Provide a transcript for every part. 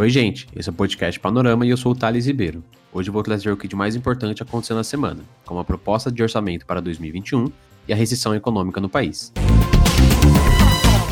Oi, gente. Esse é o podcast Panorama e eu sou o Thales Ribeiro. Hoje eu vou trazer o que de mais importante aconteceu na semana, como a proposta de orçamento para 2021 e a recessão econômica no país.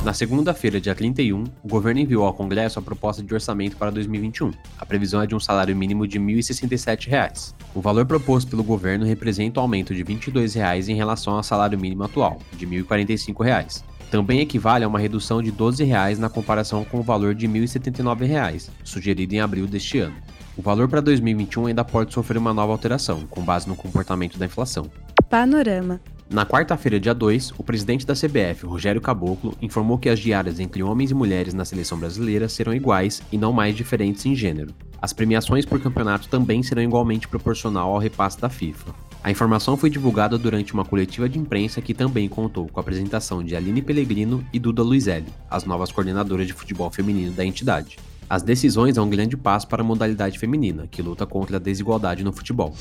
Na segunda-feira, dia 31, o governo enviou ao Congresso a proposta de orçamento para 2021. A previsão é de um salário mínimo de 1.067 reais. O valor proposto pelo governo representa um aumento de 22 reais em relação ao salário mínimo atual, de R$ 1.045. Também equivale a uma redução de 12 reais na comparação com o valor de 1.079 reais, sugerido em abril deste ano. O valor para 2021 ainda pode sofrer uma nova alteração, com base no comportamento da inflação. Panorama. Na quarta-feira, dia 2, o presidente da CBF, Rogério Caboclo, informou que as diárias entre homens e mulheres na seleção brasileira serão iguais e não mais diferentes em gênero. As premiações por campeonato também serão igualmente proporcional ao repasse da FIFA. A informação foi divulgada durante uma coletiva de imprensa que também contou com a apresentação de Aline Pellegrino e Duda Luizelli, as novas coordenadoras de futebol feminino da entidade. As decisões é um grande passo para a modalidade feminina, que luta contra a desigualdade no futebol.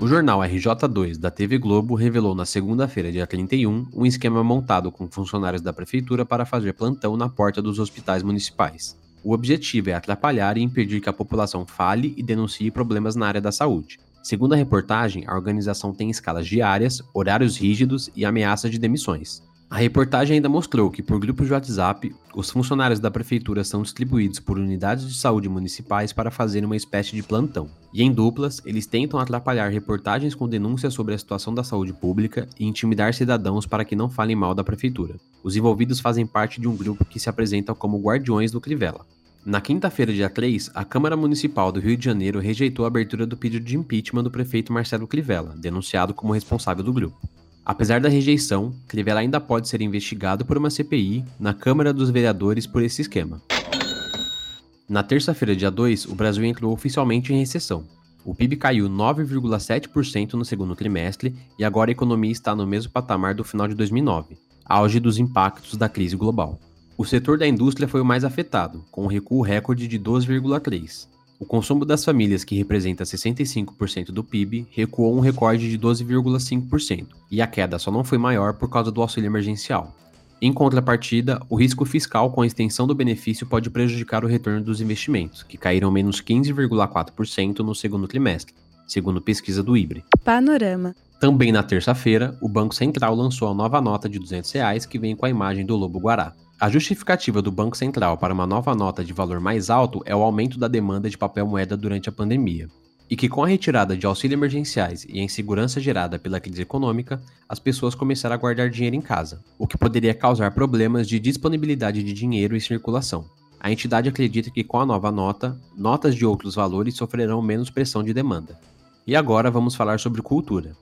O jornal RJ2 da TV Globo revelou na segunda-feira, dia 31, um esquema montado com funcionários da prefeitura para fazer plantão na porta dos hospitais municipais. O objetivo é atrapalhar e impedir que a população fale e denuncie problemas na área da saúde. Segundo a reportagem, a organização tem escalas diárias, horários rígidos e ameaças de demissões. A reportagem ainda mostrou que, por grupos de WhatsApp, os funcionários da prefeitura são distribuídos por unidades de saúde municipais para fazer uma espécie de plantão. E em duplas, eles tentam atrapalhar reportagens com denúncias sobre a situação da saúde pública e intimidar cidadãos para que não falem mal da prefeitura. Os envolvidos fazem parte de um grupo que se apresenta como Guardiões do Crivella. Na quinta-feira, dia 3, a Câmara Municipal do Rio de Janeiro rejeitou a abertura do pedido de impeachment do prefeito Marcelo Crivella, denunciado como responsável do grupo. Apesar da rejeição, Crivella ainda pode ser investigado por uma CPI na Câmara dos Vereadores por esse esquema. Na terça-feira, dia 2, o Brasil entrou oficialmente em recessão. O PIB caiu 9,7% no segundo trimestre e agora a economia está no mesmo patamar do final de 2009, auge dos impactos da crise global. O setor da indústria foi o mais afetado, com um recuo recorde de 12,3%. O consumo das famílias, que representa 65% do PIB, recuou um recorde de 12,5%, e a queda só não foi maior por causa do auxílio emergencial. Em contrapartida, o risco fiscal com a extensão do benefício pode prejudicar o retorno dos investimentos, que caíram menos 15,4% no segundo trimestre, segundo pesquisa do IBRE. Panorama. Também na terça-feira, o Banco Central lançou a nova nota de 200 reais que vem com a imagem do lobo guará. A justificativa do Banco Central para uma nova nota de valor mais alto é o aumento da demanda de papel moeda durante a pandemia, e que com a retirada de auxílio emergenciais e a insegurança gerada pela crise econômica, as pessoas começaram a guardar dinheiro em casa, o que poderia causar problemas de disponibilidade de dinheiro e circulação. A entidade acredita que com a nova nota, notas de outros valores sofrerão menos pressão de demanda. E agora vamos falar sobre cultura.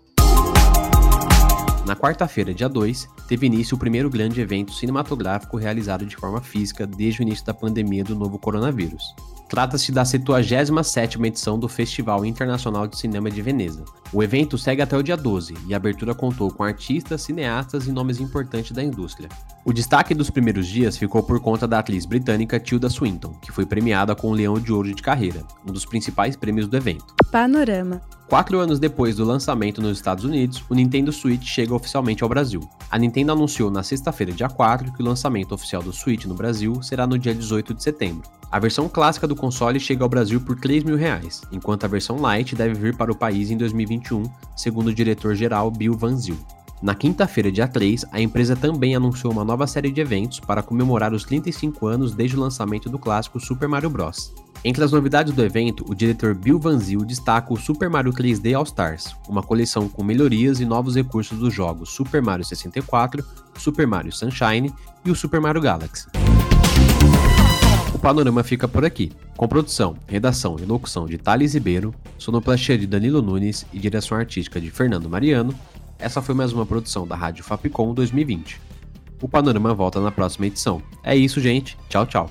Quarta-feira, dia 2, teve início o primeiro grande evento cinematográfico realizado de forma física desde o início da pandemia do novo coronavírus. Trata-se da 77ª edição do Festival Internacional de Cinema de Veneza. O evento segue até o dia 12 e a abertura contou com artistas, cineastas e nomes importantes da indústria. O destaque dos primeiros dias ficou por conta da atriz britânica Tilda Swinton, que foi premiada com o Leão de Ouro de Carreira, um dos principais prêmios do evento. Panorama. Quatro anos depois do lançamento nos Estados Unidos, o Nintendo Switch chega oficialmente ao Brasil. A Nintendo anunciou na sexta-feira, dia 4, que o lançamento oficial do Switch no Brasil será no dia 18 de setembro. A versão clássica do console chega ao Brasil por 3 mil reais, enquanto a versão Lite deve vir para o país em 2021, segundo o diretor-geral Bill Van Zyl. Na quinta-feira, dia 3, a empresa também anunciou uma nova série de eventos para comemorar os 35 anos desde o lançamento do clássico Super Mario Bros. Entre as novidades do evento, o diretor Bill Van Zyl destaca o Super Mario 3D All Stars, uma coleção com melhorias e novos recursos dos jogos Super Mario 64, Super Mario Sunshine e o Super Mario Galaxy. O panorama fica por aqui, com produção, redação e locução de Thales Ribeiro, sonoplastia de Danilo Nunes e direção artística de Fernando Mariano. Essa foi mais uma produção da Rádio Fapcom 2020. O panorama volta na próxima edição. É isso, gente. Tchau, tchau.